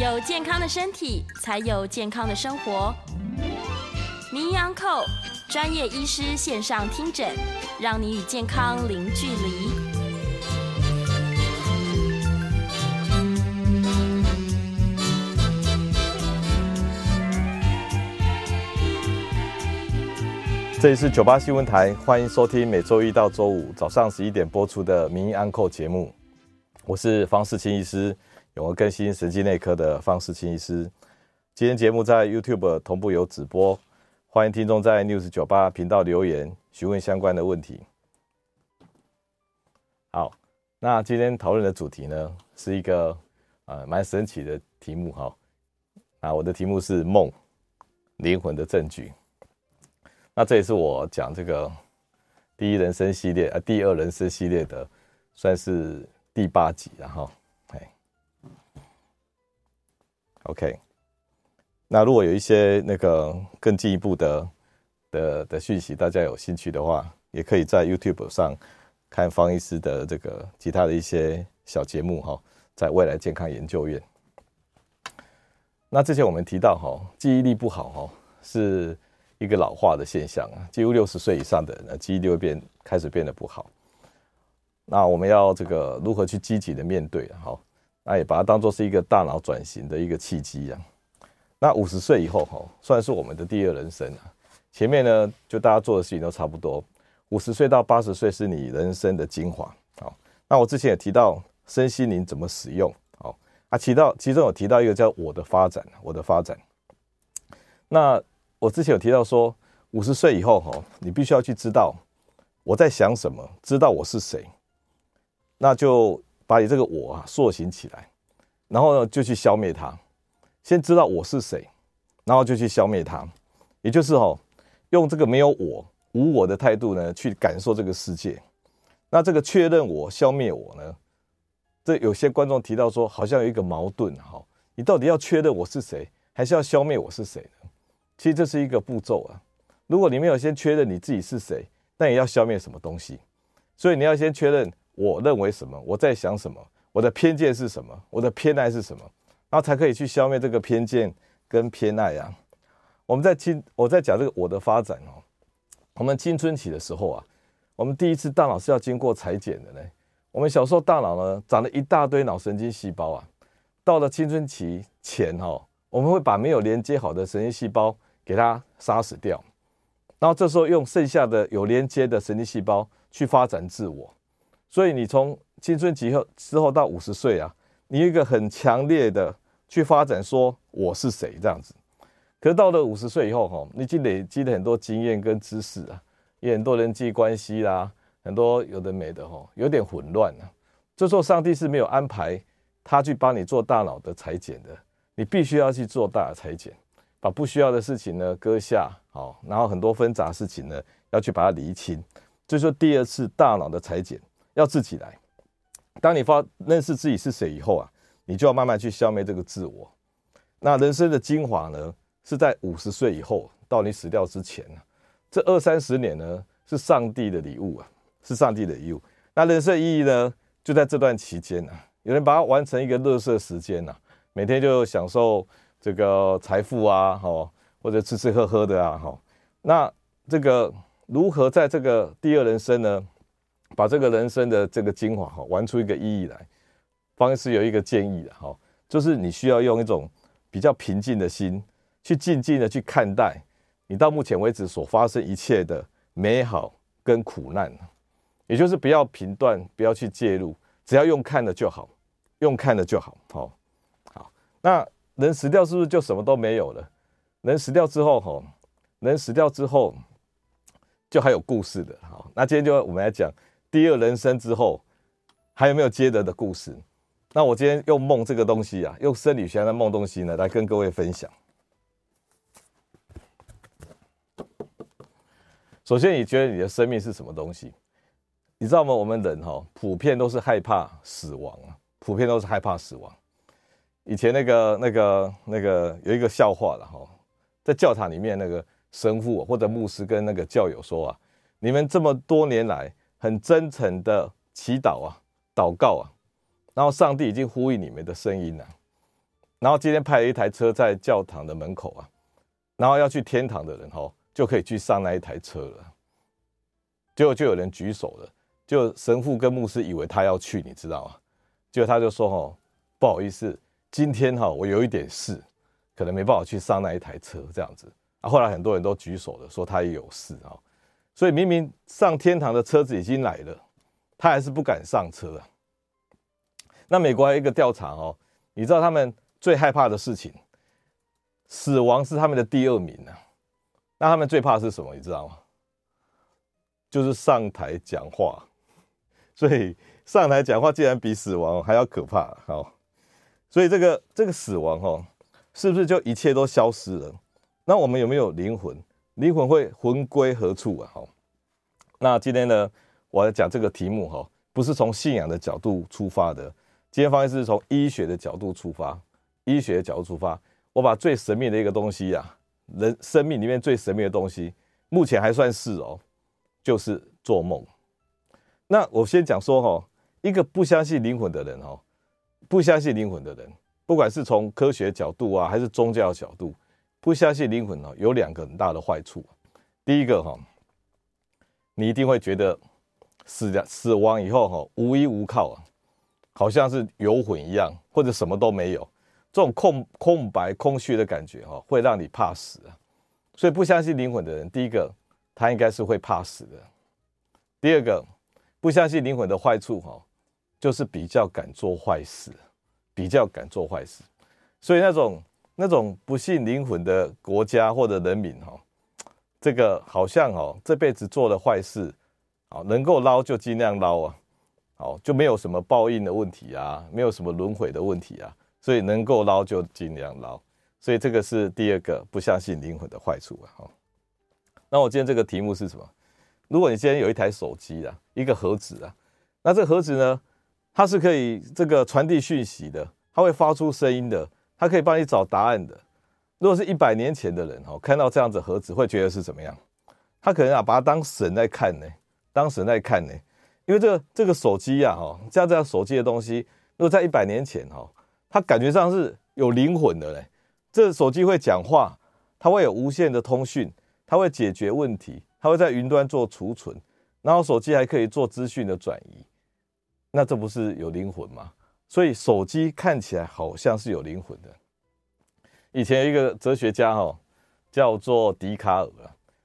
有健康的身体，才有健康的生活。名医安扣专业医师线上听诊，让你与健康零距离。这里是九八新闻台，欢迎收听每周一到周五早上十一点播出的名医安扣节目。我是方世清医师。我更新神经内科的方世清医师，今天节目在 YouTube 同步有直播，欢迎听众在 News 九八频道留言询问相关的问题。好，那今天讨论的主题呢，是一个呃蛮神奇的题目哈。啊，我的题目是梦，灵魂的证据。那这也是我讲这个第一人生系列啊，第二人生系列的算是第八集，然后。OK，那如果有一些那个更进一步的的的讯息，大家有兴趣的话，也可以在 YouTube 上看方医师的这个其他的一些小节目哈，在未来健康研究院。那之前我们提到哈，记忆力不好哈，是一个老化的现象啊，几乎六十岁以上的人，记忆力会变开始变得不好。那我们要这个如何去积极的面对哈？那也把它当做是一个大脑转型的一个契机啊。那五十岁以后哈，算是我们的第二人生啊。前面呢，就大家做的事情都差不多。五十岁到八十岁是你人生的精华。好，那我之前也提到身心灵怎么使用。好，啊，提到其中有提到一个叫我的发展，我的发展。那我之前有提到说，五十岁以后哈，你必须要去知道我在想什么，知道我是谁，那就。把你这个我啊塑形起来，然后呢就去消灭它。先知道我是谁，然后就去消灭它。也就是哦，用这个没有我、无我的态度呢去感受这个世界。那这个确认我、消灭我呢？这有些观众提到说，好像有一个矛盾哈。你到底要确认我是谁，还是要消灭我是谁呢？其实这是一个步骤啊。如果你没有先确认你自己是谁，那也要消灭什么东西？所以你要先确认。我认为什么？我在想什么？我的偏见是什么？我的偏爱是什么？然后才可以去消灭这个偏见跟偏爱啊。我们在青，我在讲这个我的发展哦。我们青春期的时候啊，我们第一次大脑是要经过裁剪的呢。我们小时候大脑呢长了一大堆脑神经细胞啊，到了青春期前哈，我们会把没有连接好的神经细胞给它杀死掉，然后这时候用剩下的有连接的神经细胞去发展自我。所以你从青春期后之后到五十岁啊，你一个很强烈的去发展说我是谁这样子。可是到了五十岁以后哈，你已经累积了很多经验跟知识啊，也很多人际关系啦，很多有的没的哈，有点混乱了。这时候上帝是没有安排他去帮你做大脑的裁剪的，你必须要去做大脑裁剪，把不需要的事情呢搁下，好，然后很多纷杂事情呢要去把它厘清。这就是第二次大脑的裁剪。要自己来。当你发认识自己是谁以后啊，你就要慢慢去消灭这个自我。那人生的精华呢，是在五十岁以后到你死掉之前啊，这二三十年呢，是上帝的礼物啊，是上帝的礼物。那人生意义呢，就在这段期间啊。有人把它完成一个垃圾时间呐，每天就享受这个财富啊，哈，或者吃吃喝喝的啊，哈。那这个如何在这个第二人生呢？把这个人生的这个精华哈，玩出一个意义来。方医师有一个建议的哈，就是你需要用一种比较平静的心，去静静的去看待你到目前为止所发生一切的美好跟苦难，也就是不要评断，不要去介入，只要用看的就好，用看的就好。好，好，那人死掉是不是就什么都没有了？人死掉之后哈，人死掉之后就还有故事的。好，那今天就我们来讲。第二人生之后，还有没有接着的故事？那我今天用梦这个东西啊，用生理学的梦东西呢，来跟各位分享。首先，你觉得你的生命是什么东西？你知道吗？我们人哈，普遍都是害怕死亡啊，普遍都是害怕死亡。以前那个、那个、那个有一个笑话了哈，在教堂里面，那个神父或者牧师跟那个教友说啊，你们这么多年来。很真诚的祈祷啊，祷告啊，然后上帝已经呼应你们的声音了。然后今天派了一台车在教堂的门口啊，然后要去天堂的人哈，就可以去上那一台车了。结果就有人举手了，就神父跟牧师以为他要去，你知道吗？结果他就说哈，不好意思，今天哈我有一点事，可能没办法去上那一台车这样子。啊，后来很多人都举手了，说他也有事啊，所以明明上天堂的车子已经来了，他还是不敢上车。那美国还有一个调查哦，你知道他们最害怕的事情，死亡是他们的第二名呢。那他们最怕是什么？你知道吗？就是上台讲话。所以上台讲话竟然比死亡还要可怕。好，所以这个这个死亡哦，是不是就一切都消失了？那我们有没有灵魂？灵魂会魂归何处啊？好，那今天呢，我要讲这个题目哈，不是从信仰的角度出发的。今天方医师是从医学的角度出发，医学的角度出发，我把最神秘的一个东西啊，人生命里面最神秘的东西，目前还算是哦，就是做梦。那我先讲说哈，一个不相信灵魂的人哈，不相信灵魂的人，不管是从科学角度啊，还是宗教角度，不相信灵魂哦，有两个很大的坏处。第一个哈，你一定会觉得死的死亡以后哈，无依无靠啊。好像是游魂一样，或者什么都没有，这种空空白、空虚的感觉哈，会让你怕死啊。所以不相信灵魂的人，第一个他应该是会怕死的。第二个，不相信灵魂的坏处哈，就是比较敢做坏事，比较敢做坏事。所以那种那种不信灵魂的国家或者人民哈，这个好像哦，这辈子做了坏事，好能够捞就尽量捞啊。好，就没有什么报应的问题啊，没有什么轮回的问题啊，所以能够捞就尽量捞，所以这个是第二个不相信灵魂的坏处啊。好，那我今天这个题目是什么？如果你今天有一台手机啊，一个盒子啊，那这个盒子呢，它是可以这个传递讯息的，它会发出声音的，他可以帮你找答案的。如果是一百年前的人哈，看到这样子盒子会觉得是怎么样？他可能啊把它当神在看呢，当神在看呢。因为这个这个手机呀，哈，像这样手机的东西，如果在一百年前，哈，它感觉上是有灵魂的嘞。这手机会讲话，它会有无线的通讯，它会解决问题，它会在云端做储存，然后手机还可以做资讯的转移。那这不是有灵魂吗？所以手机看起来好像是有灵魂的。以前有一个哲学家，哈，叫做笛卡尔，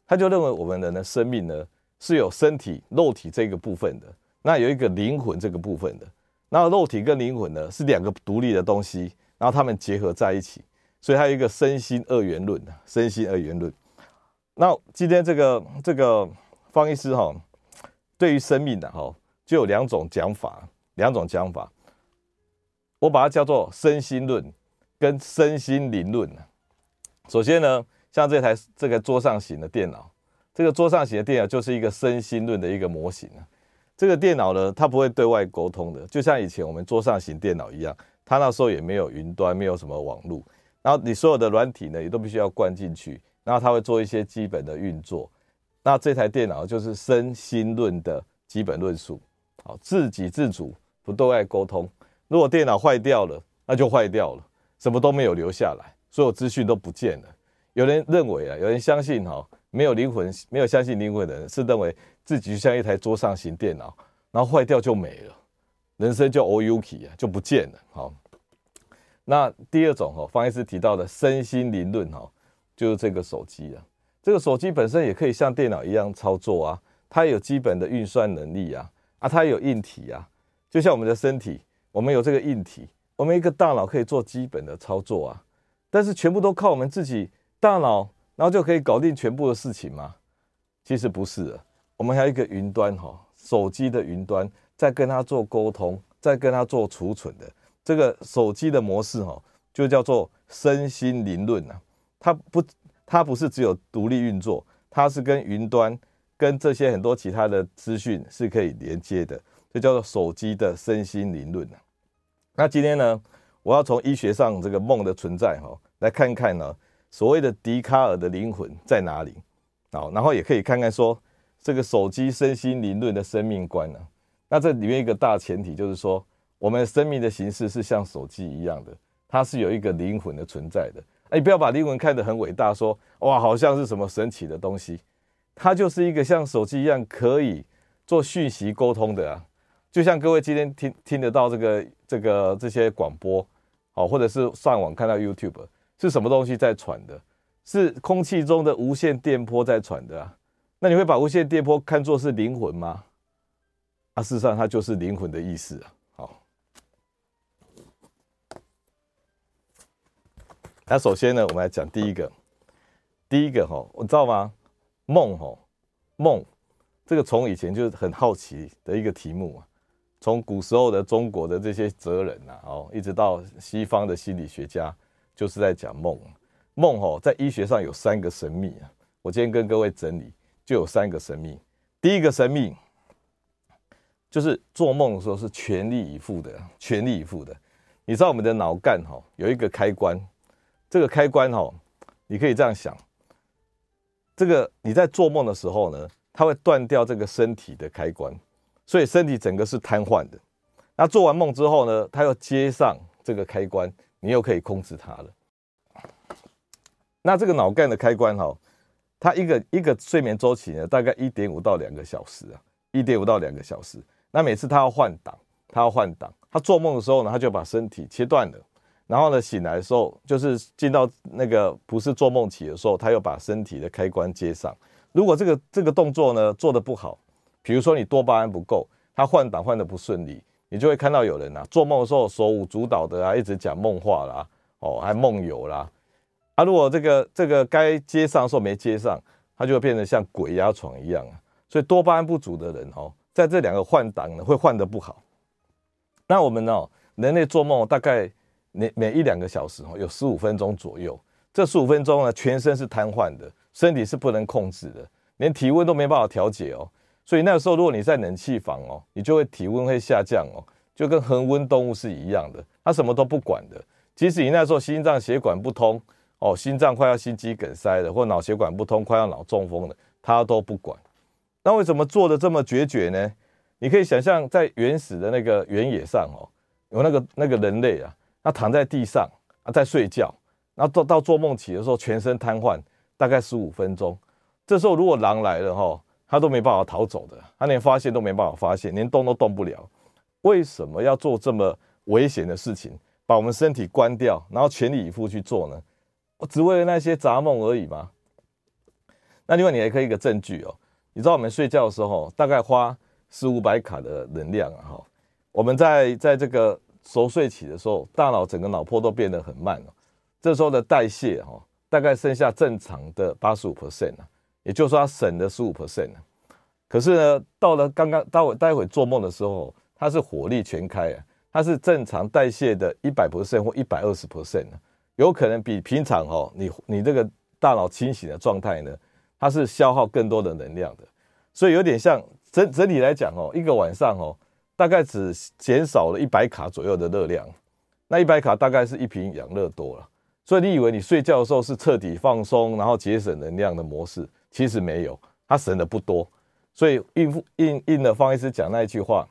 他就认为我们人的生命呢，是有身体、肉体这个部分的，那有一个灵魂这个部分的，那肉体跟灵魂呢是两个独立的东西，然后它们结合在一起，所以还有一个身心二元论啊，身心二元论。那今天这个这个方医师哈，对于生命的哈，就有两种讲法，两种讲法，我把它叫做身心论跟身心灵论。首先呢，像这台这个桌上型的电脑。这个桌上型的电脑就是一个身心论的一个模型啊。这个电脑呢，它不会对外沟通的，就像以前我们桌上型电脑一样，它那时候也没有云端，没有什么网络，然后你所有的软体呢，也都必须要灌进去，然后它会做一些基本的运作。那这台电脑就是身心论的基本论述，好，自给自足，不对外沟通。如果电脑坏掉了，那就坏掉了，什么都没有留下来，所有资讯都不见了。有人认为啊，有人相信哈。没有灵魂，没有相信灵魂的人，是认为自己就像一台桌上型电脑，然后坏掉就没了，人生就 oyuki 啊，就不见了。好，那第二种哈，方医师提到的身心灵论哈，就是这个手机啊，这个手机本身也可以像电脑一样操作啊，它有基本的运算能力啊，啊，它有硬体啊，就像我们的身体，我们有这个硬体，我们一个大脑可以做基本的操作啊，但是全部都靠我们自己大脑。然后就可以搞定全部的事情吗？其实不是的，我们还有一个云端哈，手机的云端在跟它做沟通，在跟它做储存的这个手机的模式哈，就叫做身心灵论呐。它不，它不是只有独立运作，它是跟云端、跟这些很多其他的资讯是可以连接的，这叫做手机的身心灵论呐。那今天呢，我要从医学上这个梦的存在哈，来看看呢。所谓的笛卡尔的灵魂在哪里？好，然后也可以看看说这个手机身心灵论的生命观呢。那这里面一个大前提就是说，我们生命的形式是像手机一样的，它是有一个灵魂的存在的。哎，不要把灵魂看得很伟大，说哇，好像是什么神奇的东西。它就是一个像手机一样可以做讯息沟通的啊。就像各位今天听听得到这个这个这些广播，好，或者是上网看到 YouTube，是什么东西在传的？是空气中的无线电波在传的啊。那你会把无线电波看作是灵魂吗？啊，事实上它就是灵魂的意思啊。好那首先呢，我们来讲第一个，第一个哈，我知道吗？梦哈，梦，这个从以前就是很好奇的一个题目啊。从古时候的中国的这些哲人呐，哦，一直到西方的心理学家，就是在讲梦。梦哈，在医学上有三个神秘啊。我今天跟各位整理，就有三个神秘。第一个神秘，就是做梦的时候是全力以赴的，全力以赴的。你知道我们的脑干哈，有一个开关。这个开关哈，你可以这样想，这个你在做梦的时候呢，它会断掉这个身体的开关，所以身体整个是瘫痪的。那做完梦之后呢，它又接上这个开关，你又可以控制它了。那这个脑干的开关哈，它一个一个睡眠周期呢，大概一点五到两个小时啊，一点五到两个小时。那每次他要换挡，他要换挡，他做梦的时候呢，他就把身体切断了。然后呢，醒来的时候，就是进到那个不是做梦期的时候，他又把身体的开关接上。如果这个这个动作呢做得不好，比如说你多巴胺不够，他换挡换得不顺利，你就会看到有人啊做梦的时候手舞足蹈的啊，一直讲梦话啦，哦，还梦游啦。啊，如果这个这个该接上的时候没接上，他就会变得像鬼压床一样啊。所以多巴胺不足的人哦，在这两个换挡呢会换得不好。那我们呢、人类做梦大概。每每一两个小时哦，有十五分钟左右。这十五分钟呢，全身是瘫痪的，身体是不能控制的，连体温都没办法调节哦。所以那个时候，如果你在冷气房哦，你就会体温会下降哦，就跟恒温动物是一样的，它什么都不管的。即使你那时候心脏血管不通哦，心脏快要心肌梗塞了，或脑血管不通快要脑中风了，它都不管。那为什么做的这么决绝呢？你可以想象，在原始的那个原野上哦，有那个那个人类啊。他躺在地上啊，在睡觉，然后到到做梦起的时候，全身瘫痪，大概十五分钟。这时候如果狼来了哈，他都没办法逃走的，他连发现都没办法发现，连动都动不了。为什么要做这么危险的事情，把我们身体关掉，然后全力以赴去做呢？我只为了那些杂梦而已吗？那另外你还可以一个证据哦，你知道我们睡觉的时候大概花四五百卡的能量啊哈，我们在在这个。熟睡起的时候，大脑整个脑波都变得很慢了。这时候的代谢哈，大概剩下正常的八十五 percent 了，也就是说它省了十五 percent。可是呢，到了刚刚待会待会做梦的时候，它是火力全开啊，它是正常代谢的一百 percent 或一百二十 percent，有可能比平常哦，你你这个大脑清醒的状态呢，它是消耗更多的能量的。所以有点像整整体来讲哦，一个晚上哦。大概只减少了一百卡左右的热量，那一百卡大概是一瓶养乐多了。所以你以为你睡觉的时候是彻底放松，然后节省能量的模式，其实没有，他省的不多。所以应付应应了方医师讲那一句话，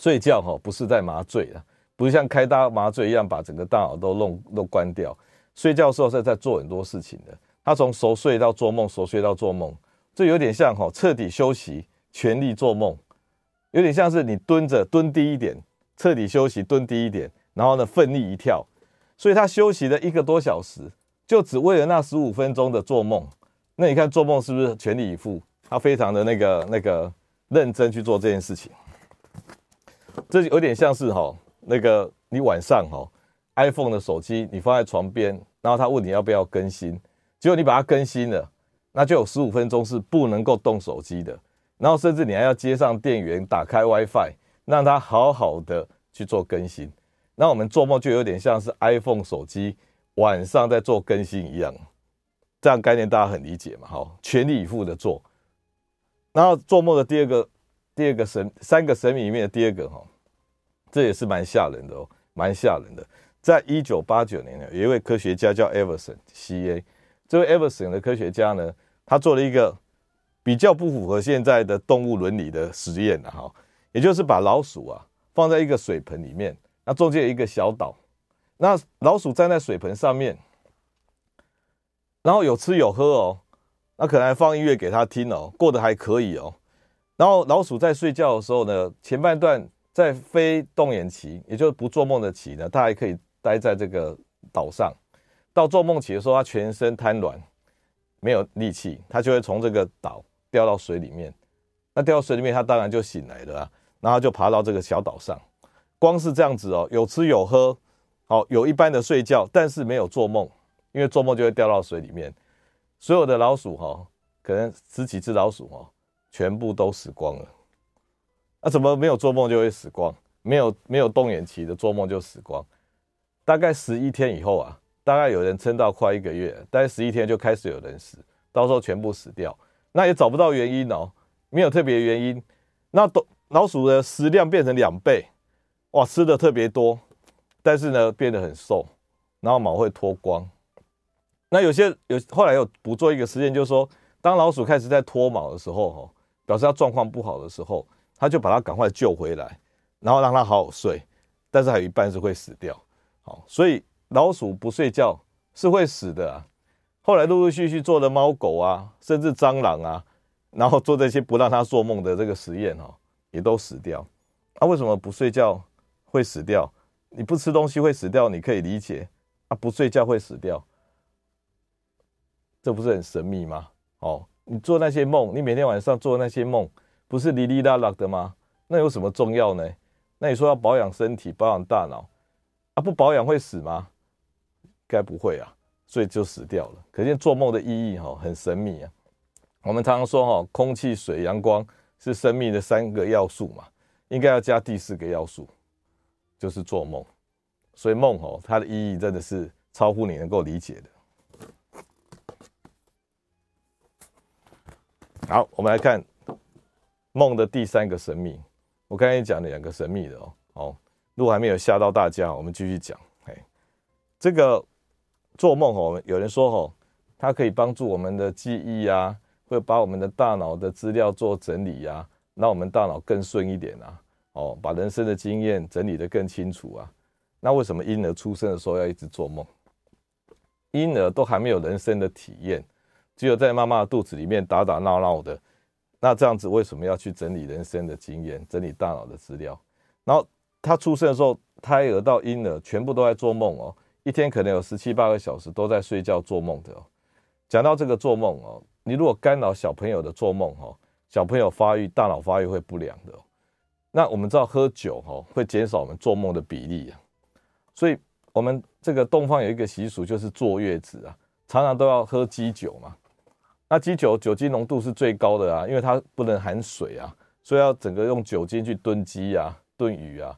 睡觉哈不是在麻醉啊，不是像开大麻醉一样把整个大脑都弄都关掉。睡觉的时候是在做很多事情的，他从熟睡到做梦，熟睡到做梦，这有点像哈彻底休息，全力做梦。有点像是你蹲着蹲低一点，彻底休息蹲低一点，然后呢奋力一跳，所以他休息了一个多小时，就只为了那十五分钟的做梦。那你看做梦是不是全力以赴？他非常的那个那个认真去做这件事情。这有点像是哈那个你晚上哈 iPhone 的手机你放在床边，然后他问你要不要更新，结果你把它更新了，那就有十五分钟是不能够动手机的。然后甚至你还要接上电源，打开 WiFi，让它好好的去做更新。那我们做梦就有点像是 iPhone 手机晚上在做更新一样，这样概念大家很理解嘛？好，全力以赴的做。然后做梦的第二个，第二个神，三个神秘里面的第二个哈，这也是蛮吓人的哦，蛮吓人的。在一九八九年呢，有一位科学家叫 Everson，C-A，这位 Everson 的科学家呢，他做了一个。比较不符合现在的动物伦理的实验哈，也就是把老鼠啊放在一个水盆里面，那中间有一个小岛，那老鼠站在水盆上面，然后有吃有喝哦，那可能还放音乐给他听哦，过得还可以哦。然后老鼠在睡觉的时候呢，前半段在非动眼期，也就是不做梦的期呢，它还可以待在这个岛上。到做梦期的时候，它全身瘫软，没有力气，它就会从这个岛掉到水里面。那掉到水里面，它当然就醒来了啊，然后就爬到这个小岛上。光是这样子哦，有吃有喝，好，有一般的睡觉，但是没有做梦，因为做梦就会掉到水里面。所有的老鼠哈，可能十几只老鼠哈。全部都死光了，那、啊、怎么没有做梦就会死光？没有没有动眼期的做梦就死光？大概十一天以后啊，大概有人撑到快一个月，大概十一天就开始有人死，到时候全部死掉，那也找不到原因哦，没有特别原因。那都老鼠的食量变成两倍，哇，吃的特别多，但是呢变得很瘦，然后毛会脱光。那有些有后来有捕捉一个实验，就是说，当老鼠开始在脱毛的时候，哈。表示它状况不好的时候，他就把它赶快救回来，然后让它好好睡。但是还有一半是会死掉，好，所以老鼠不睡觉是会死的啊。后来陆陆续续做的猫狗啊，甚至蟑螂啊，然后做这些不让它做梦的这个实验哈，也都死掉。啊，为什么不睡觉会死掉？你不吃东西会死掉，你可以理解啊，不睡觉会死掉，这不是很神秘吗？哦。你做那些梦，你每天晚上做那些梦，不是哩哩啦啦的吗？那有什么重要呢？那你说要保养身体、保养大脑，啊，不保养会死吗？该不会啊，所以就死掉了。可见做梦的意义哈，很神秘啊。我们常常说哈，空气、水、阳光是生命的三个要素嘛，应该要加第四个要素，就是做梦。所以梦哈，它的意义真的是超乎你能够理解的。好，我们来看梦的第三个神秘。我刚才讲了两个神秘的哦，哦，如果还没有吓到大家，我们继续讲。嘿，这个做梦哦，有人说哦，它可以帮助我们的记忆啊，会把我们的大脑的资料做整理啊，让我们大脑更顺一点啊，哦，把人生的经验整理得更清楚啊。那为什么婴儿出生的时候要一直做梦？婴儿都还没有人生的体验。只有在妈妈的肚子里面打打闹闹的，那这样子为什么要去整理人生的经验、整理大脑的资料？然后他出生的时候，胎儿到婴儿全部都在做梦哦，一天可能有十七八个小时都在睡觉做梦的哦。讲到这个做梦哦，你如果干扰小朋友的做梦哦，小朋友发育、大脑发育会不良的。那我们知道喝酒哦会减少我们做梦的比例啊，所以我们这个东方有一个习俗就是坐月子啊，常常都要喝鸡酒嘛。那鸡酒酒精浓度是最高的啊，因为它不能含水啊，所以要整个用酒精去炖鸡啊、炖鱼啊。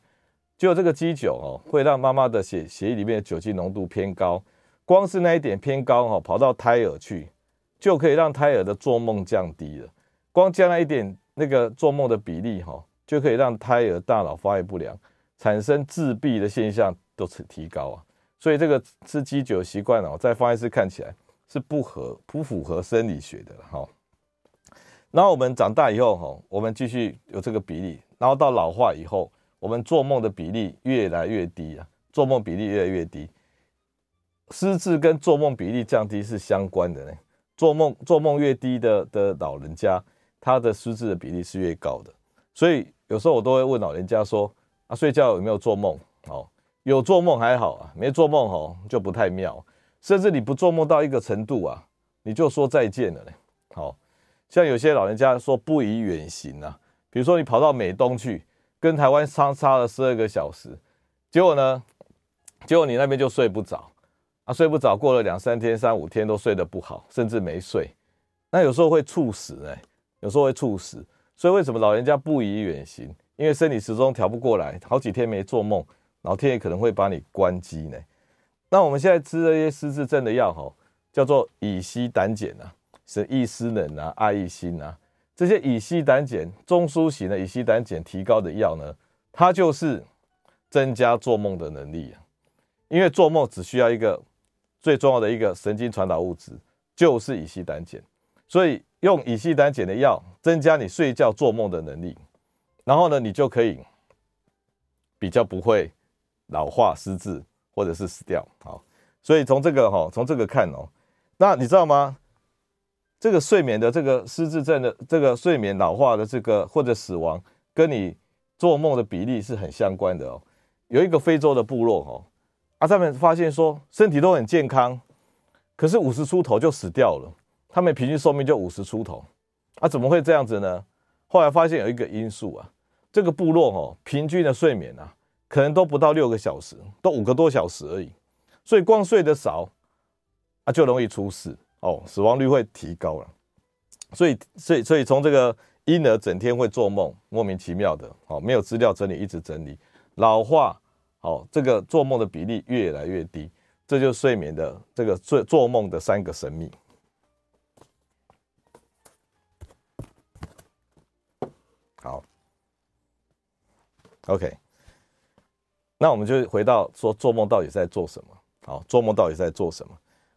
就这个鸡酒哦，会让妈妈的血血液里面的酒精浓度偏高，光是那一点偏高哦，跑到胎儿去，就可以让胎儿的做梦降低了。光加那一点那个做梦的比例哈，就可以让胎儿大脑发育不良，产生自闭的现象都是提高啊。所以这个吃鸡酒的习惯哦，在方医师看起来。是不合不符合生理学的哈，然后我们长大以后哈，我们继续有这个比例，然后到老化以后，我们做梦的比例越来越低啊，做梦比例越来越低，失智跟做梦比例降低是相关的呢。做梦做梦越低的的老人家，他的失智的比例是越高的。所以有时候我都会问老人家说啊，睡觉有没有做梦？哦，有做梦还好啊，没做梦哦就不太妙。甚至你不做梦到一个程度啊，你就说再见了嘞。好像有些老人家说不宜远行啊，比如说你跑到美东去，跟台湾相差了十二个小时，结果呢，结果你那边就睡不着啊，睡不着，过了两三天、三五天都睡得不好，甚至没睡，那有时候会猝死哎，有时候会猝死。所以为什么老人家不宜远行？因为生理时钟调不过来，好几天没做梦，老天爷可能会把你关机呢。那我们现在吃这些失智症的药，哈，叫做乙烯胆碱啊，是易思能啊、爱益欣啊，这些乙烯胆碱、中枢型的乙烯胆碱提高的药呢，它就是增加做梦的能力啊。因为做梦只需要一个最重要的一个神经传导物质，就是乙烯胆碱，所以用乙烯胆碱的药增加你睡觉做梦的能力，然后呢，你就可以比较不会老化失智。或者是死掉。好，所以从这个哈，从这个看哦，那你知道吗？这个睡眠的这个失智症的这个睡眠老化的这个或者死亡，跟你做梦的比例是很相关的哦。有一个非洲的部落哦，啊，他们发现说身体都很健康，可是五十出头就死掉了，他们平均寿命就五十出头，啊，怎么会这样子呢？后来发现有一个因素啊，这个部落哦，平均的睡眠啊，可能都不到六个小时，都五个多小时而已，所以光睡得少啊，就容易出事。哦，死亡率会提高了，所以，所以，所以从这个婴儿整天会做梦，莫名其妙的，哦，没有资料整理，一直整理，老化，哦，这个做梦的比例越来越低，这就是睡眠的这个做做梦的三个神秘。好，OK，那我们就回到说做梦到底在做什么？好，做梦到底在做什么？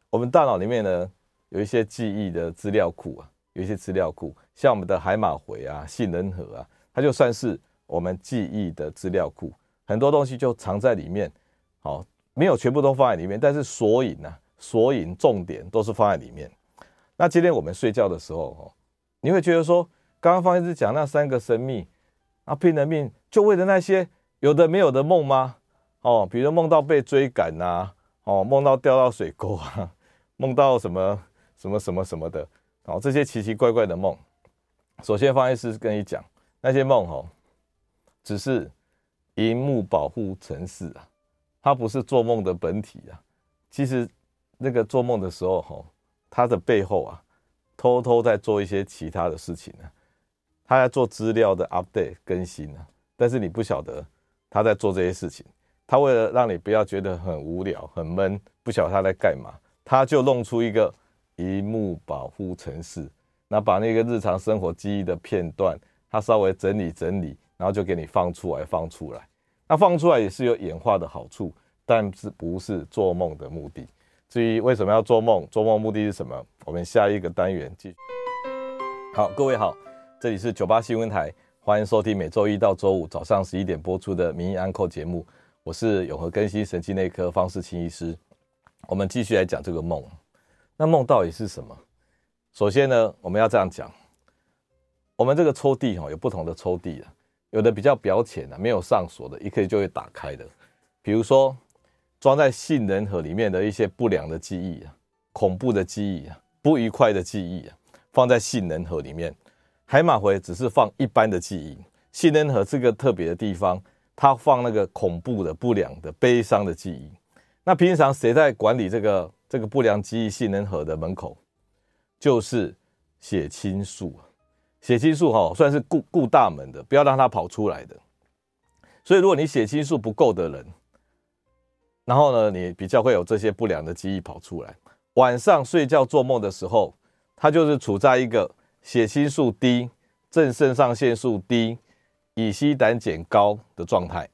我们大脑里面呢？有一些记忆的资料库啊，有一些资料库，像我们的海马回啊、杏仁核啊，它就算是我们记忆的资料库，很多东西就藏在里面。好，没有全部都放在里面，但是索引啊、索引重点都是放在里面。那今天我们睡觉的时候哦，你会觉得说，刚刚方医师讲那三个神秘啊，拼了命就为了那些有的没有的梦吗？哦，比如梦到被追赶呐，哦，梦到掉到水沟啊，梦到什么？什么什么什么的，哦，这些奇奇怪怪的梦。首先，方医师跟你讲，那些梦哦，只是荧幕保护程式啊，它不是做梦的本体啊。其实那个做梦的时候哈，它的背后啊，偷偷在做一些其他的事情呢。他在做资料的 update 更新啊，但是你不晓得他在做这些事情。他为了让你不要觉得很无聊、很闷，不晓得他在干嘛，他就弄出一个。一幕保护程式，那把那个日常生活记忆的片段，他稍微整理整理，然后就给你放出来，放出来。那放出来也是有演化的好处，但是不是做梦的目的。至于为什么要做梦，做梦目的是什么？我们下一个单元继续。好，各位好，这里是九八新闻台，欢迎收听每周一到周五早上十一点播出的《名医安扣》节目，我是永和更新神经内科方世清医师。我们继续来讲这个梦。那梦到底是什么？首先呢，我们要这样讲，我们这个抽屉哈有不同的抽屉啊，有的比较表浅的，没有上锁的，一可以就会打开的。比如说装在杏仁核里面的一些不良的记忆啊，恐怖的记忆啊，不愉快的记忆啊，放在杏仁核里面。海马回只是放一般的记忆，杏仁核这个特别的地方，它放那个恐怖的、不良的、悲伤的记忆。那平常谁在管理这个？这个不良记忆杏仁核的门口，就是血清素。血清素哈，算是顾顾大门的，不要让它跑出来的。所以，如果你血清素不够的人，然后呢，你比较会有这些不良的记忆跑出来。晚上睡觉做梦的时候，它就是处在一个血清素低、正肾上腺素低、乙烯胆碱高的状态。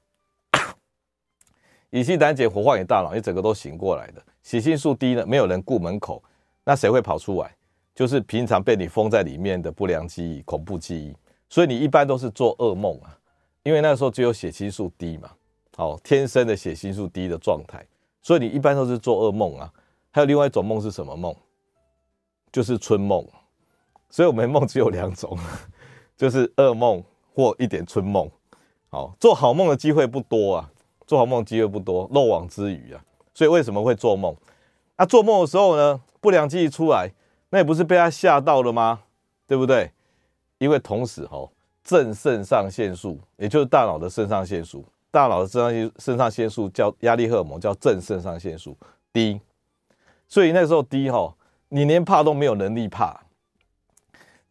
乙烯胆碱活化你大脑，你整个都醒过来的。血清素低呢，没有人顾门口，那谁会跑出来？就是平常被你封在里面的不良记忆、恐怖记忆。所以你一般都是做噩梦啊，因为那时候只有血清素低嘛，哦，天生的血清素低的状态，所以你一般都是做噩梦啊。还有另外一种梦是什么梦？就是春梦。所以我们梦只有两种，就是噩梦或一点春梦。好，做好梦的机会不多啊。做好梦机会不多，漏网之鱼啊！所以为什么会做梦？那、做梦的时候呢，不良记忆出来，那也不是被他吓到了吗？对不对？因为同时哦，正肾上腺素，也就是大脑的肾上腺素，大脑的肾上腺肾上腺素叫压力荷尔蒙，叫正肾上腺素低，所以那时候低哈，你连怕都没有能力怕，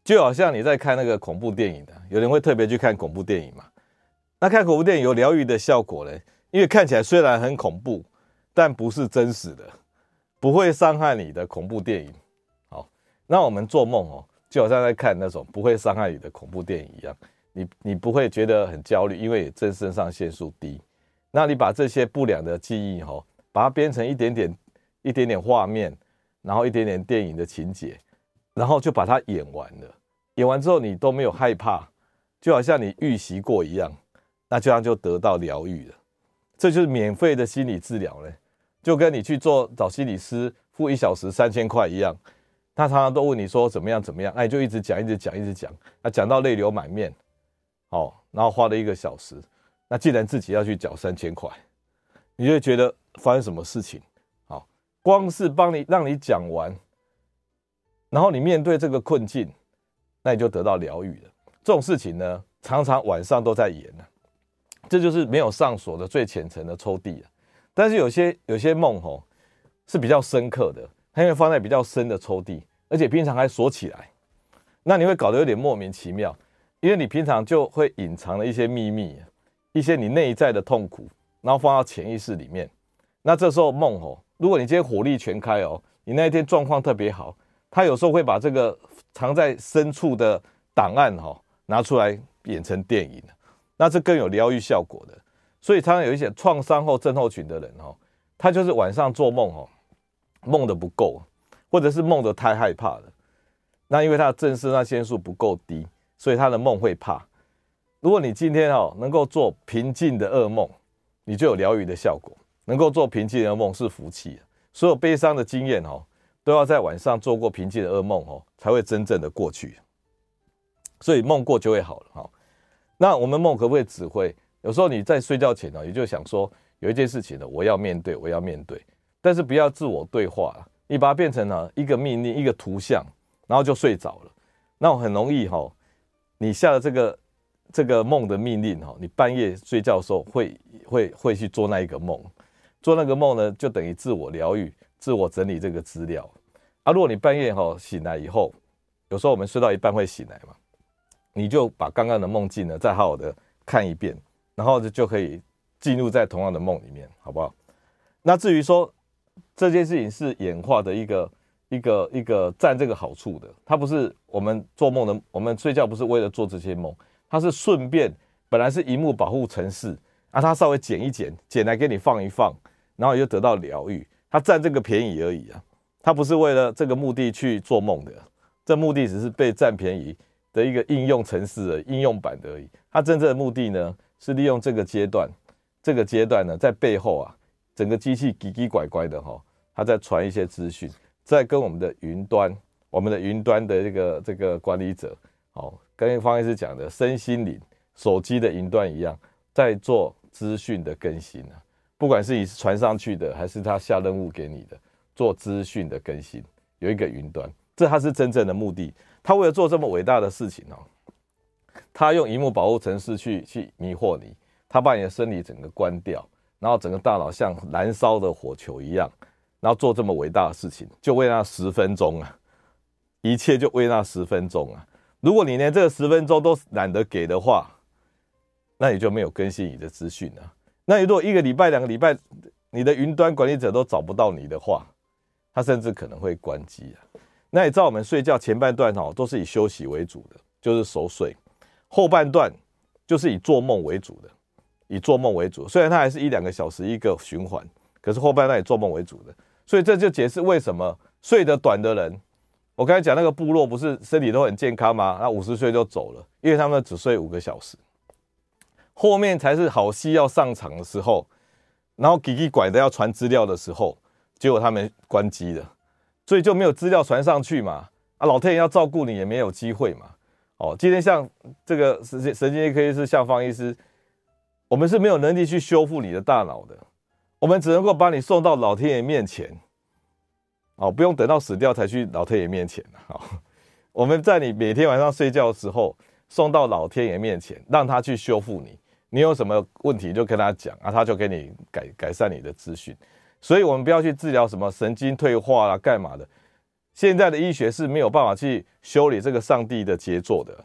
就好像你在看那个恐怖电影的，有人会特别去看恐怖电影嘛？那看恐怖电影有疗愈的效果嘞。因为看起来虽然很恐怖，但不是真实的，不会伤害你的恐怖电影。好，那我们做梦哦，就好像在看那种不会伤害你的恐怖电影一样，你你不会觉得很焦虑，因为正肾上腺素低。那你把这些不良的记忆哦，把它编成一点点、一点点画面，然后一点点电影的情节，然后就把它演完了。演完之后你都没有害怕，就好像你预习过一样，那这样就得到疗愈了。这就是免费的心理治疗嘞，就跟你去做找心理师付一小时三千块一样。他常常都问你说怎么样怎么样，哎，就一直讲一直讲一直讲，那讲到泪流满面，哦，然后花了一个小时，那既然自己要去缴三千块，你就觉得发生什么事情？好，光是帮你让你讲完，然后你面对这个困境，那你就得到疗愈了。这种事情呢，常常晚上都在演呢，这就是没有上锁的最浅层的抽屉啊。但是有些有些梦吼是比较深刻的。它因为放在比较深的抽屉，而且平常还锁起来，那你会搞得有点莫名其妙，因为你平常就会隐藏了一些秘密，一些你内在的痛苦，然后放到潜意识里面。那这时候梦吼，如果你今天火力全开哦，你那一天状况特别好，他有时候会把这个藏在深处的档案哈拿出来演成电影，那这更有疗愈效果的。所以常常有一些创伤后症候群的人哦，他就是晚上做梦哦。梦的不够，或者是梦的太害怕了，那因为他的正视那线素不够低，所以他的梦会怕。如果你今天哦能够做平静的噩梦，你就有疗愈的效果。能够做平静的梦是福气，所有悲伤的经验哦，都要在晚上做过平静的噩梦哦，才会真正的过去。所以梦过就会好了哈。那我们梦可不可以指挥？有时候你在睡觉前呢，也就想说有一件事情呢，我要面对，我要面对。但是不要自我对话，你把它变成了一个命令、一个图像，然后就睡着了。那我很容易哈，你下了这个这个梦的命令哈，你半夜睡觉的时候会会会去做那一个梦，做那个梦呢，就等于自我疗愈、自我整理这个资料。啊，如果你半夜哈醒来以后，有时候我们睡到一半会醒来嘛，你就把刚刚的梦境呢再好好的看一遍，然后就就可以进入在同样的梦里面，好不好？那至于说。这件事情是演化的一个一个一个占这个好处的，它不是我们做梦的，我们睡觉不是为了做这些梦，它是顺便本来是萤幕保护程式，啊，它稍微剪一剪，剪来给你放一放，然后你就得到疗愈，它占这个便宜而已啊，他不是为了这个目的去做梦的，这目的只是被占便宜的一个应用程式的应用版而已，他真正的目的呢是利用这个阶段，这个阶段呢在背后啊。整个机器奇奇怪怪的哈，他在传一些资讯，在跟我们的云端，我们的云端的这个这个管理者，哦，跟方医师讲的身心灵手机的云端一样，在做资讯的更新啊。不管是你传上去的，还是他下任务给你的，做资讯的更新，有一个云端，这它是真正的目的。他为了做这么伟大的事情哦，他用萤幕保护程式去去迷惑你，他把你的生理整个关掉。然后整个大脑像燃烧的火球一样，然后做这么伟大的事情，就为那十分钟啊，一切就为那十分钟啊。如果你连这个十分钟都懒得给的话，那你就没有更新你的资讯了。那你如果一个礼拜、两个礼拜，你的云端管理者都找不到你的话，他甚至可能会关机啊。那你知道我们睡觉前半段哦，都是以休息为主的，就是熟睡；后半段就是以做梦为主的。以做梦为主，虽然它还是一两个小时一个循环，可是后半段以做梦为主的，所以这就解释为什么睡得短的人，我刚才讲那个部落不是身体都很健康吗？那五十岁就走了，因为他们只睡五个小时，后面才是好戏要上场的时候，然后奇奇怪的要传资料的时候，结果他们关机了，所以就没有资料传上去嘛，啊，老天爷要照顾你也没有机会嘛，哦，今天像这个神经神经科医师像方医师。我们是没有能力去修复你的大脑的，我们只能够把你送到老天爷面前，哦，不用等到死掉才去老天爷面前，好，我们在你每天晚上睡觉的时候送到老天爷面前，让他去修复你，你有什么问题就跟他讲啊，他就给你改改善你的资讯，所以我们不要去治疗什么神经退化啦、干嘛的，现在的医学是没有办法去修理这个上帝的杰作的，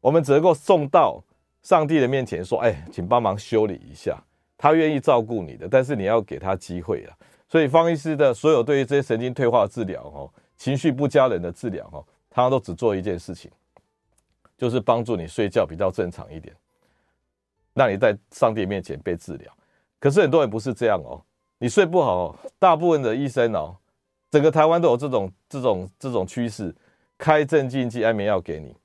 我们只能够送到。上帝的面前说：“哎，请帮忙修理一下。他愿意照顾你的，但是你要给他机会啊。所以方医师的所有对于这些神经退化的治疗，哦，情绪不佳人的治疗，哦，他都只做一件事情，就是帮助你睡觉比较正常一点，让你在上帝面前被治疗。可是很多人不是这样哦，你睡不好，大部分的医生哦，整个台湾都有这种这种这种趋势，开镇静剂安眠药给你。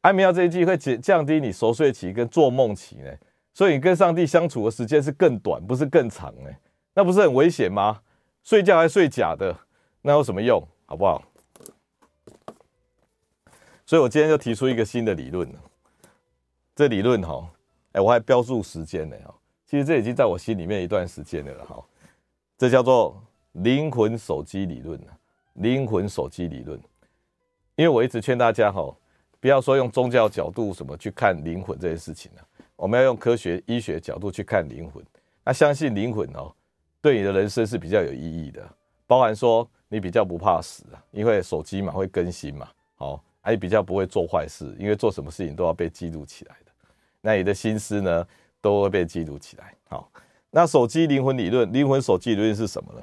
安眠药这一剂会减降低你熟睡期跟做梦期呢，所以你跟上帝相处的时间是更短，不是更长呢，那不是很危险吗？睡觉还睡假的，那有什么用？好不好？所以我今天就提出一个新的理论。这理论哈，哎，我还标注时间呢哈。其实这已经在我心里面一段时间了了哈。这叫做灵魂手机理论，灵魂手机理论。因为我一直劝大家哈，不要说用宗教角度什么去看灵魂这件事情。我们要用科学医学角度去看灵魂，那相信灵魂哦，对你的人生是比较有意义的，包含说你比较不怕死啊，因为手机嘛会更新嘛，好，还比较不会做坏事，因为做什么事情都要被记录起来的，那你的心思呢都会被记录起来。好，那手机灵魂理论，灵魂手机理论是什么呢？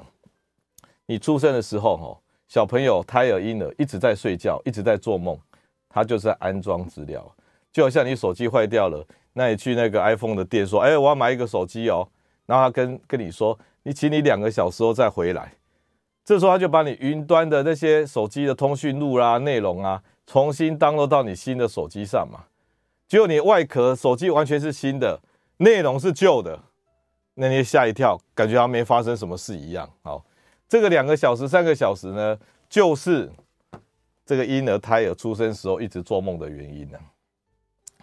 你出生的时候哈，小朋友胎儿婴儿一直在睡觉，一直在做梦，他就是在安装资料，就好像你手机坏掉了。那你去那个 iPhone 的店说，哎，我要买一个手机哦，然后他跟跟你说，你请你两个小时后再回来，这时候他就把你云端的那些手机的通讯录啦、内容啊，重新 download 到你新的手机上嘛。结果你外壳手机完全是新的，内容是旧的，那你吓一跳，感觉好像没发生什么事一样。好，这个两个小时、三个小时呢，就是这个婴儿胎儿出生时候一直做梦的原因呢。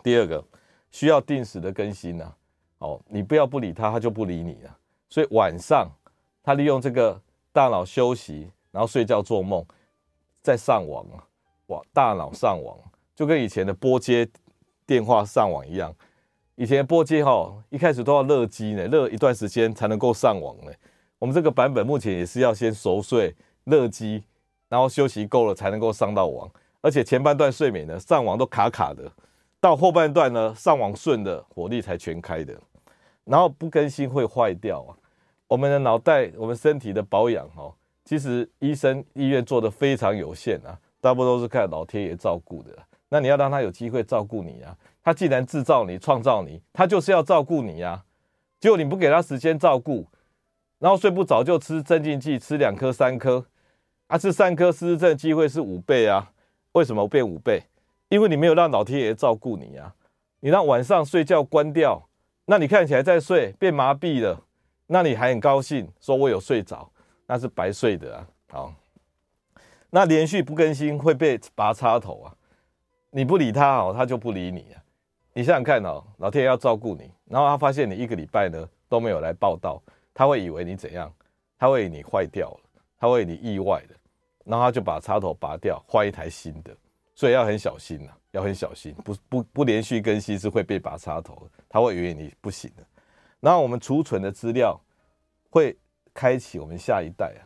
第二个。需要定时的更新呢，哦，你不要不理他，他就不理你了。所以晚上他利用这个大脑休息，然后睡觉做梦，再上网啊，哇，大脑上网就跟以前的拨接电话上网一样。以前拨接哈，一开始都要热机呢，热一段时间才能够上网呢。我们这个版本目前也是要先熟睡、热机，然后休息够了才能够上到网，而且前半段睡眠呢，上网都卡卡的。到后半段呢，上网顺的火力才全开的，然后不更新会坏掉啊。我们的脑袋，我们身体的保养哦，其实医生医院做的非常有限啊，大部分都是看老天爷照顾的。那你要让他有机会照顾你啊，他既然制造你、创造你，他就是要照顾你呀。结果你不给他时间照顾，然后睡不着就吃镇静剂，吃两颗、三颗，啊，吃三颗失智症机会是五倍啊？为什么变五倍？因为你没有让老天爷照顾你啊，你让晚上睡觉关掉，那你看起来在睡，变麻痹了，那你还很高兴说我有睡着，那是白睡的啊。好，那连续不更新会被拔插头啊，你不理他哦，他就不理你啊。你想想看哦，老天爷要照顾你，然后他发现你一个礼拜呢都没有来报到，他会以为你怎样？他会以为你坏掉了，他会以为你意外的，然后他就把插头拔掉，换一台新的。所以要很小心呐，要很小心，不不不连续更新是会被拔插头，他会以为你不行的。然后我们储存的资料会开启我们下一代啊。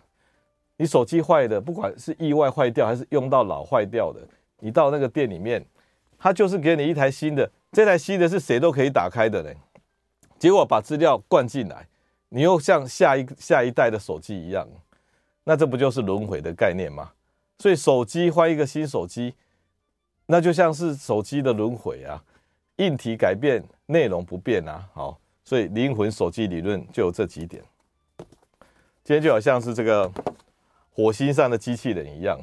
你手机坏的，不管是意外坏掉还是用到老坏掉的，你到那个店里面，他就是给你一台新的，这台新的是谁都可以打开的呢。结果把资料灌进来，你又像下一下一代的手机一样，那这不就是轮回的概念吗？所以手机换一个新手机。那就像是手机的轮回啊，硬体改变，内容不变啊。好，所以灵魂手机理论就有这几点。今天就好像是这个火星上的机器人一样。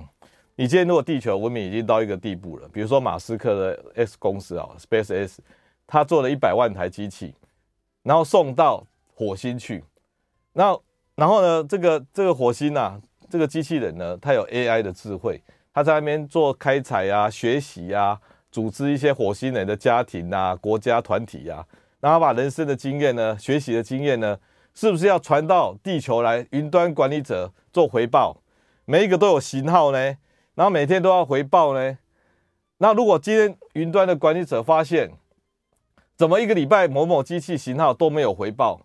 你今天如果地球文明已经到一个地步了，比如说马斯克的 X 公司啊，Space X，他做了一百万台机器，然后送到火星去。那，然后呢，这个这个火星啊，这个机器人呢，它有 AI 的智慧。它在那边做开采啊、学习啊、组织一些火星人的家庭啊、国家团体啊，然后把人生的经验呢、学习的经验呢，是不是要传到地球来？云端管理者做回报，每一个都有型号呢，然后每天都要回报呢。那如果今天云端的管理者发现，怎么一个礼拜某某机器型号都没有回报，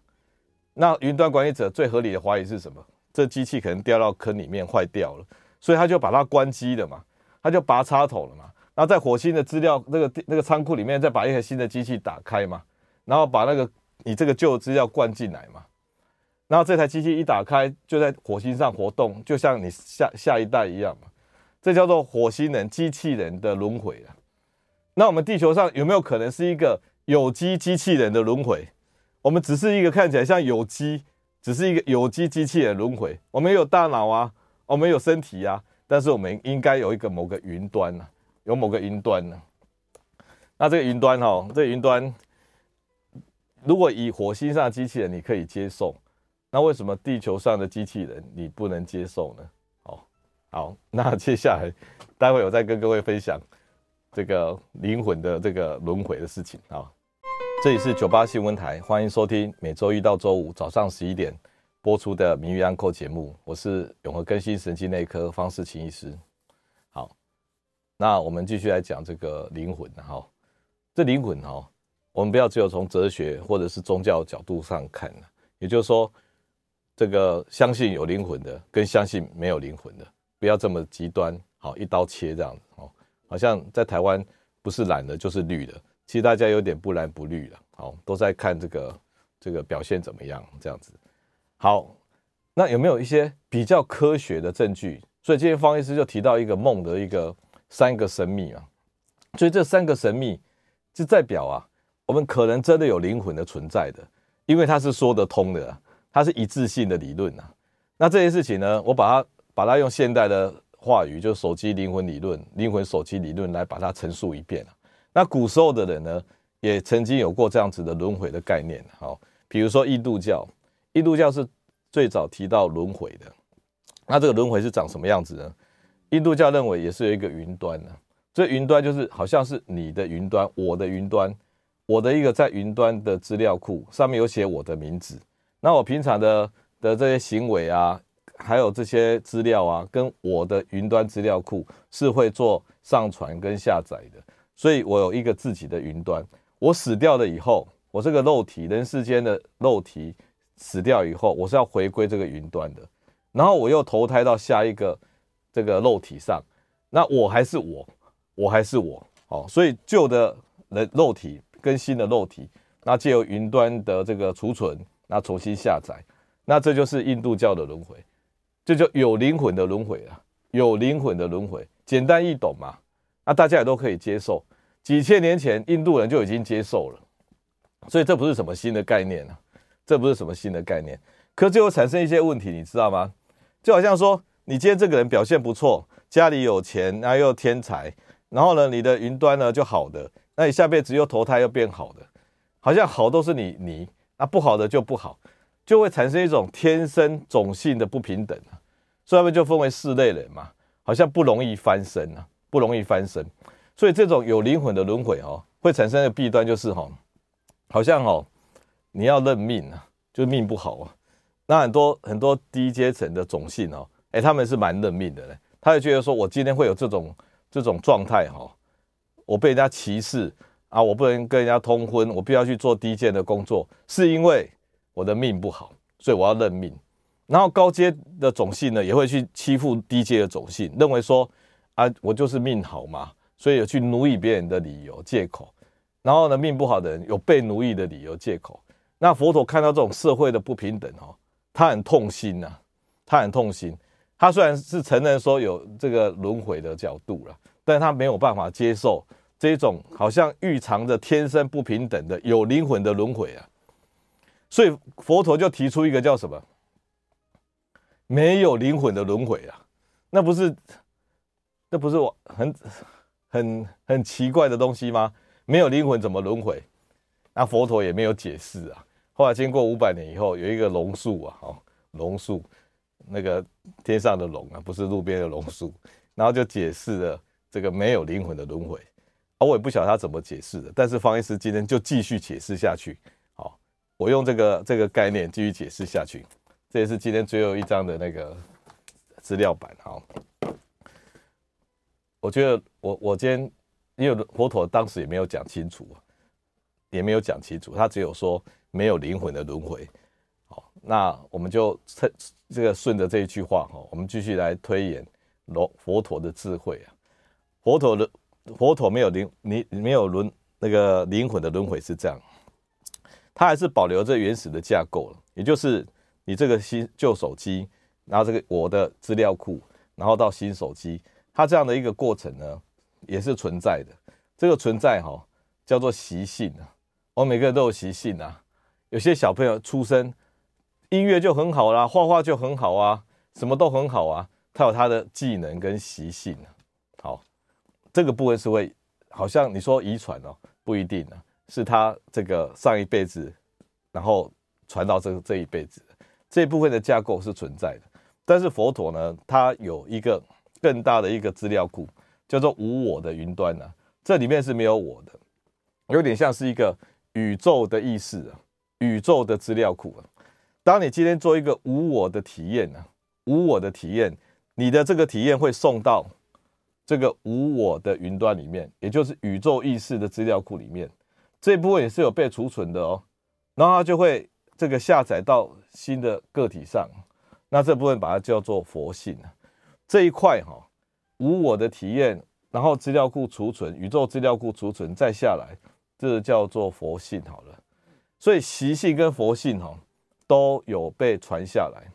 那云端管理者最合理的怀疑是什么？这机器可能掉到坑里面坏掉了。所以他就把它关机了嘛，他就拔插头了嘛，然后在火星的资料那个那个仓库里面再把一台新的机器打开嘛，然后把那个你这个旧资料灌进来嘛，然后这台机器一打开就在火星上活动，就像你下下一代一样嘛，这叫做火星人机器人的轮回啊。那我们地球上有没有可能是一个有机机器人的轮回？我们只是一个看起来像有机，只是一个有机机器人轮回，我们有大脑啊。我们有身体、啊，但是我们应该有一个某个云端呢、啊，有某个云端呢、那这个云端哈，这个云端如果以火星上的机器人你可以接受，那为什么地球上的机器人你不能接受呢？好，那接下来待会我再跟各位分享这个灵魂的这个轮回的事情啊。这里是九八新闻台，欢迎收听每周一到周五早上十一点播出的《名誉安扣》节目，我是永和更新神经内科方世清医师。好，那我们继续来讲这个灵魂哈。这灵魂哈，我们不要只有从哲学或者是宗教角度上看，也就是说，这个相信有灵魂的跟相信没有灵魂的，不要这么极端，好一刀切这样子哦。好像在台湾不是蓝的，就是绿的。其实大家有点不蓝不绿了，好，都在看这个这个表现怎么样这样子。好，那有没有一些比较科学的证据？所以今天方医师就提到一个梦的一个三个神秘啊，所以这三个神秘就代表啊，我们可能真的有灵魂的存在的，因为它是说得通的，它是一致性的理论啊。那这些事情呢，我把它把它用现代的话语，就是手机灵魂理论、灵魂手机理论来把它陈述一遍。那古时候的人呢，也曾经有过这样子的轮回的概念。好，比如说印度教，印度教是最早提到轮回的。那这个轮回是长什么样子呢？印度教认为也是有一个云端的，这云端就是好像是你的云端，我的云端，我的一个在云端的资料库上面有写我的名字。那我平常的的这些行为啊，还有这些资料啊，跟我的云端资料库是会做上传跟下载的。所以我有一个自己的云端，我死掉了以后，我这个肉体，人世间的肉体死掉以后，我是要回归这个云端的，然后我又投胎到下一个这个肉体上，那我还是我，我还是我，哦，所以旧的人肉体跟新的肉体，那借由云端的这个储存，那重新下载，那这就是印度教的轮回，这就有灵魂的轮回啊，有灵魂的轮回，简单易懂嘛。那大家也都可以接受，几千年前印度人就已经接受了，所以这不是什么新的概念啊，这不是什么新的概念，可就会产生一些问题，你知道吗？就好像说，你今天这个人表现不错，家里有钱，然后又天才，然后呢，你的云端呢就好的，那你下辈子又投胎又变好的，好像好都是你你，那不好的就不好，就会产生一种天生种姓的不平等，所以他们就分为四类人嘛，好像不容易翻身啊。不容易翻身，所以这种有灵魂的轮回哦，会产生的弊端就是哈，好像哦，你要认命啊，就命不好啊。那很多很多低阶层的种姓哦，哎，他们是蛮认命的嘞。他就觉得说，我今天会有这种这种状态哈，我被人家歧视啊，我不能跟人家通婚，我必须要去做低贱的工作，是因为我的命不好，所以我要认命。然后高阶的种姓呢，也会去欺负低阶的种姓，认为说。啊，我就是命好嘛，所以有去奴役别人的理由借口，然后呢，命不好的人有被奴役的理由借口。那佛陀看到这种社会的不平等哦，他很痛心呐，他很痛心。他虽然是承认说有这个轮回的角度了，但他没有办法接受这种好像蕴藏着天生不平等的有灵魂的轮回啊。所以佛陀就提出一个叫什么？没有灵魂的轮回啊，那不是？这不是我很很很奇怪的东西吗？没有灵魂怎么轮回？那佛陀也没有解释啊。后来经过五百年以后，有一个龙树啊，哦，龙树，那个天上的龙啊，不是路边的龙树，然后就解释了这个没有灵魂的轮回。啊，我也不晓得他怎么解释的，但是方医师今天就继续解释下去。好，我用这个这个概念继续解释下去。这也是今天最后一张的那个资料版，好。我觉得我我今天因为佛陀当时也没有讲清楚，也没有讲清楚，他只有说没有灵魂的轮回。好，那我们就趁这个顺着这一句话哈，我们继续来推演佛佛陀的智慧啊。佛陀的佛陀没有灵你没有轮那个灵魂的轮回是这样，他还是保留着原始的架构了，也就是你这个新旧手机，然后这个我的资料库，然后到新手机。它这样的一个过程呢，也是存在的。这个存在哈，叫做习性啊。我们每个人都有习性啊。有些小朋友出生，音乐就很好啦，画画就很好啊，什么都很好啊。他有他的技能跟习性。好，这个部分是会，好像你说遗传哦，不一定啊，是他这个上一辈子然后传到这这一辈子，这部分的架构是存在的。但是佛陀呢，它有一个更大的一个资料库，叫做无我的云端呢、啊，这里面是没有我的，有点像是一个宇宙的意识啊，宇宙的资料库啊。当你今天做一个无我的体验呢、啊，无我的体验，你的这个体验会送到这个无我的云端里面，也就是宇宙意识的资料库里面，这部分也是有被储存的哦，然后它就会这个下载到新的个体上。那这部分把它叫做佛性啊，这一块哈，无我的体验，然后资料库储存，宇宙资料库储存，再下来，这叫做佛性好了。所以习性跟佛性哈都有被传下来，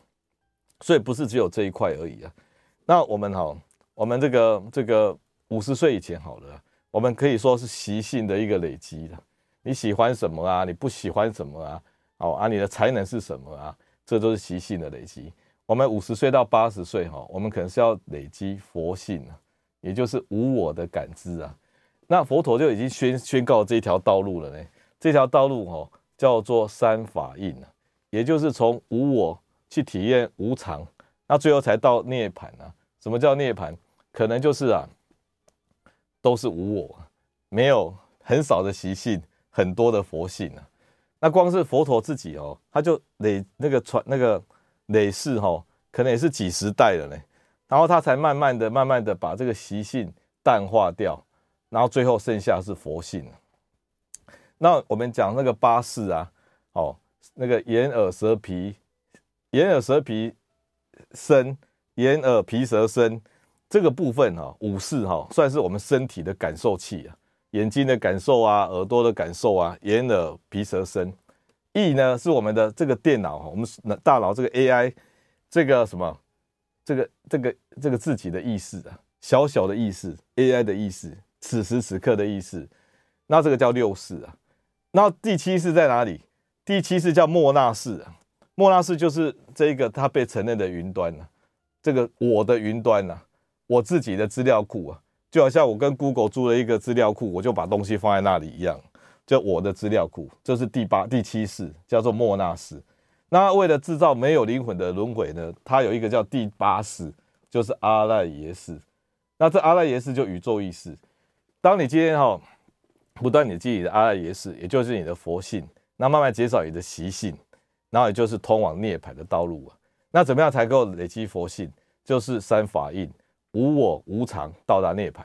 所以不是只有这一块而已啊。那我们哈，我们这个这个五十岁以前好了，我们可以说是习性的一个累积的。你喜欢什么啊？你不喜欢什么啊？哦啊，你的才能是什么啊？这都是习性的累积。我们五十岁到八十岁哈，我们可能是要累积佛性啊，也就是无我的感知啊。那佛陀就已经宣宣告这条道路了呢。这条道路哈叫做三法印啊，也就是从无我去体验无常，那最后才到涅槃啊。什么叫涅槃？可能就是啊，都是无我，没有很少的习性，很多的佛性啊。那光是佛陀自己哦，他就累那个传那个。累世哈，可能也是几十代了呢，然后他才慢慢的、慢慢的把这个习性淡化掉，然后最后剩下是佛性。那我们讲那个八识啊，哦，那个眼耳舌皮，眼耳舌皮身，眼耳皮舌身这个部分哈，五识哈，算是我们身体的感受器啊，眼睛的感受啊，耳朵的感受啊，眼耳皮舌身。意呢，是我们的这个电脑哈，我们大脑这个 AI，这个什么，这个这个这个自己的意识啊，小小的意识，AI 的意识，此时此刻的意识，那这个叫六识啊。那第七识在哪里？第七识叫莫那识啊。莫那识就是这个它被承认的云端啊，这个我的云端啊，我自己的资料库啊，就好像我跟 Google 租了一个资料库，我就把东西放在那里一样。就我的资料库，这是第八、第七世，叫做莫那识。那为了制造没有灵魂的轮回呢，它有一个叫第八世，就是阿赖耶识。那这阿赖耶识就宇宙意识。当你今天哈不断你记你的阿赖耶识，也就是你的佛性，那慢慢减少你的习性，然后也就是通往涅槃的道路啊。那怎么样才够累积佛性？就是三法印，无我无常，到达涅槃。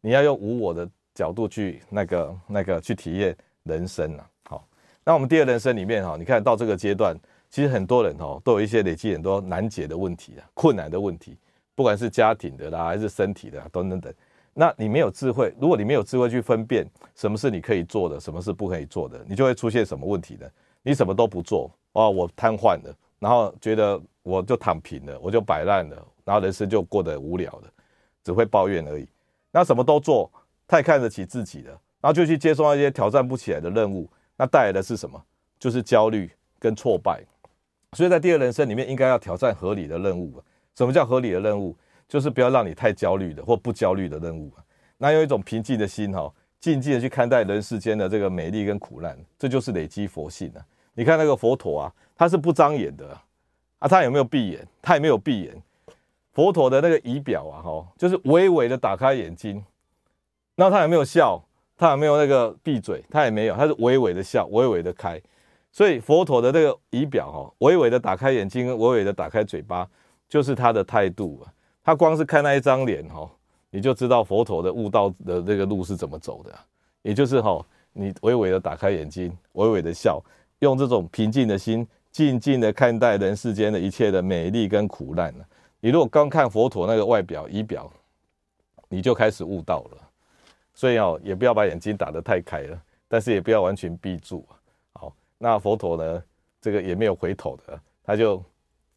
你要用无我的。角度去那个那个去体验人生啊，好，那我们第二人生里面哈，你看到这个阶段，其实很多人哦都有一些累积很多难解的问题啊，困难的问题，不管是家庭的啦，还是身体的等等等。那你没有智慧，如果你没有智慧去分辨什么是你可以做的，什么是不可以做的，你就会出现什么问题呢？你什么都不做哦，我瘫痪了，然后觉得我就躺平了，我就摆烂了，然后人生就过得无聊了，只会抱怨而已。那什么都做。太看得起自己了，然后就去接受那些挑战不起来的任务，那带来的是什么？就是焦虑跟挫败。所以在第二人生里面，应该要挑战合理的任务。什么叫合理的任务？就是不要让你太焦虑的或不焦虑的任务。那用一种平静的心，哈，静静的去看待人世间的这个美丽跟苦难，这就是累积佛性啊。你看那个佛陀啊，他是不张眼的啊，他有没有闭眼？他也没有闭眼。佛陀的那个仪表啊，哈，就是微微的打开眼睛。那他有没有笑？他有没有那个闭嘴？他也没有，他是微微的笑，微微的开。所以佛陀的那个仪表哈，微微的打开眼睛，微微的打开嘴巴，就是他的态度啊。他光是看那一张脸哈，你就知道佛陀的悟道的这个路是怎么走的。也就是哈，你微微的打开眼睛，微微的笑，用这种平静的心，静静的看待人世间的一切的美丽跟苦难。你如果刚看佛陀那个外表仪表，你就开始悟道了。所以哦，也不要把眼睛打得太开了，但是也不要完全闭住。好，那佛陀呢，这个也没有回头的，他就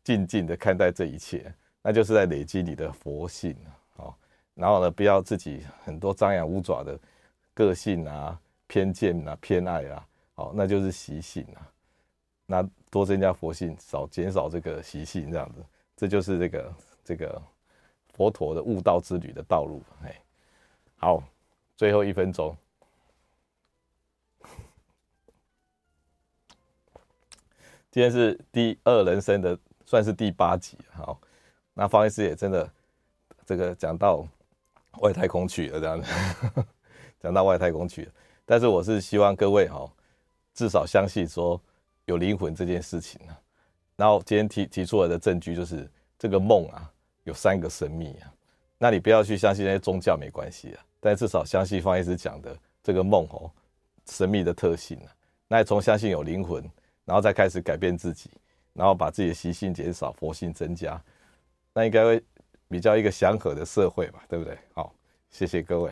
静静的看待这一切，那就是在累积你的佛性。好，然后呢，不要自己很多张牙舞爪的个性啊、偏见啊、偏爱啊，好，那就是习性啊。那多增加佛性，少减少这个习性，这样子，这就是这个这个佛陀的悟道之旅的道路。哎，好。最后一分钟，今天是第二人生的，算是第八集。好，那方医师也真的这个讲到外太空去了，这样子，讲到外太空去了。但是我是希望各位哈，至少相信说有灵魂这件事情啊。然后今天提提出来的证据就是这个梦啊，有三个神秘啊。那你不要去相信那些宗教没关系啊，但至少相信方医师讲的这个梦哦，神秘的特性啊。那从相信有灵魂。然后再开始改变自己，然后把自己的习性减少，佛性增加，那应该会比较一个祥和的社会吧，对不对？好，谢谢各位。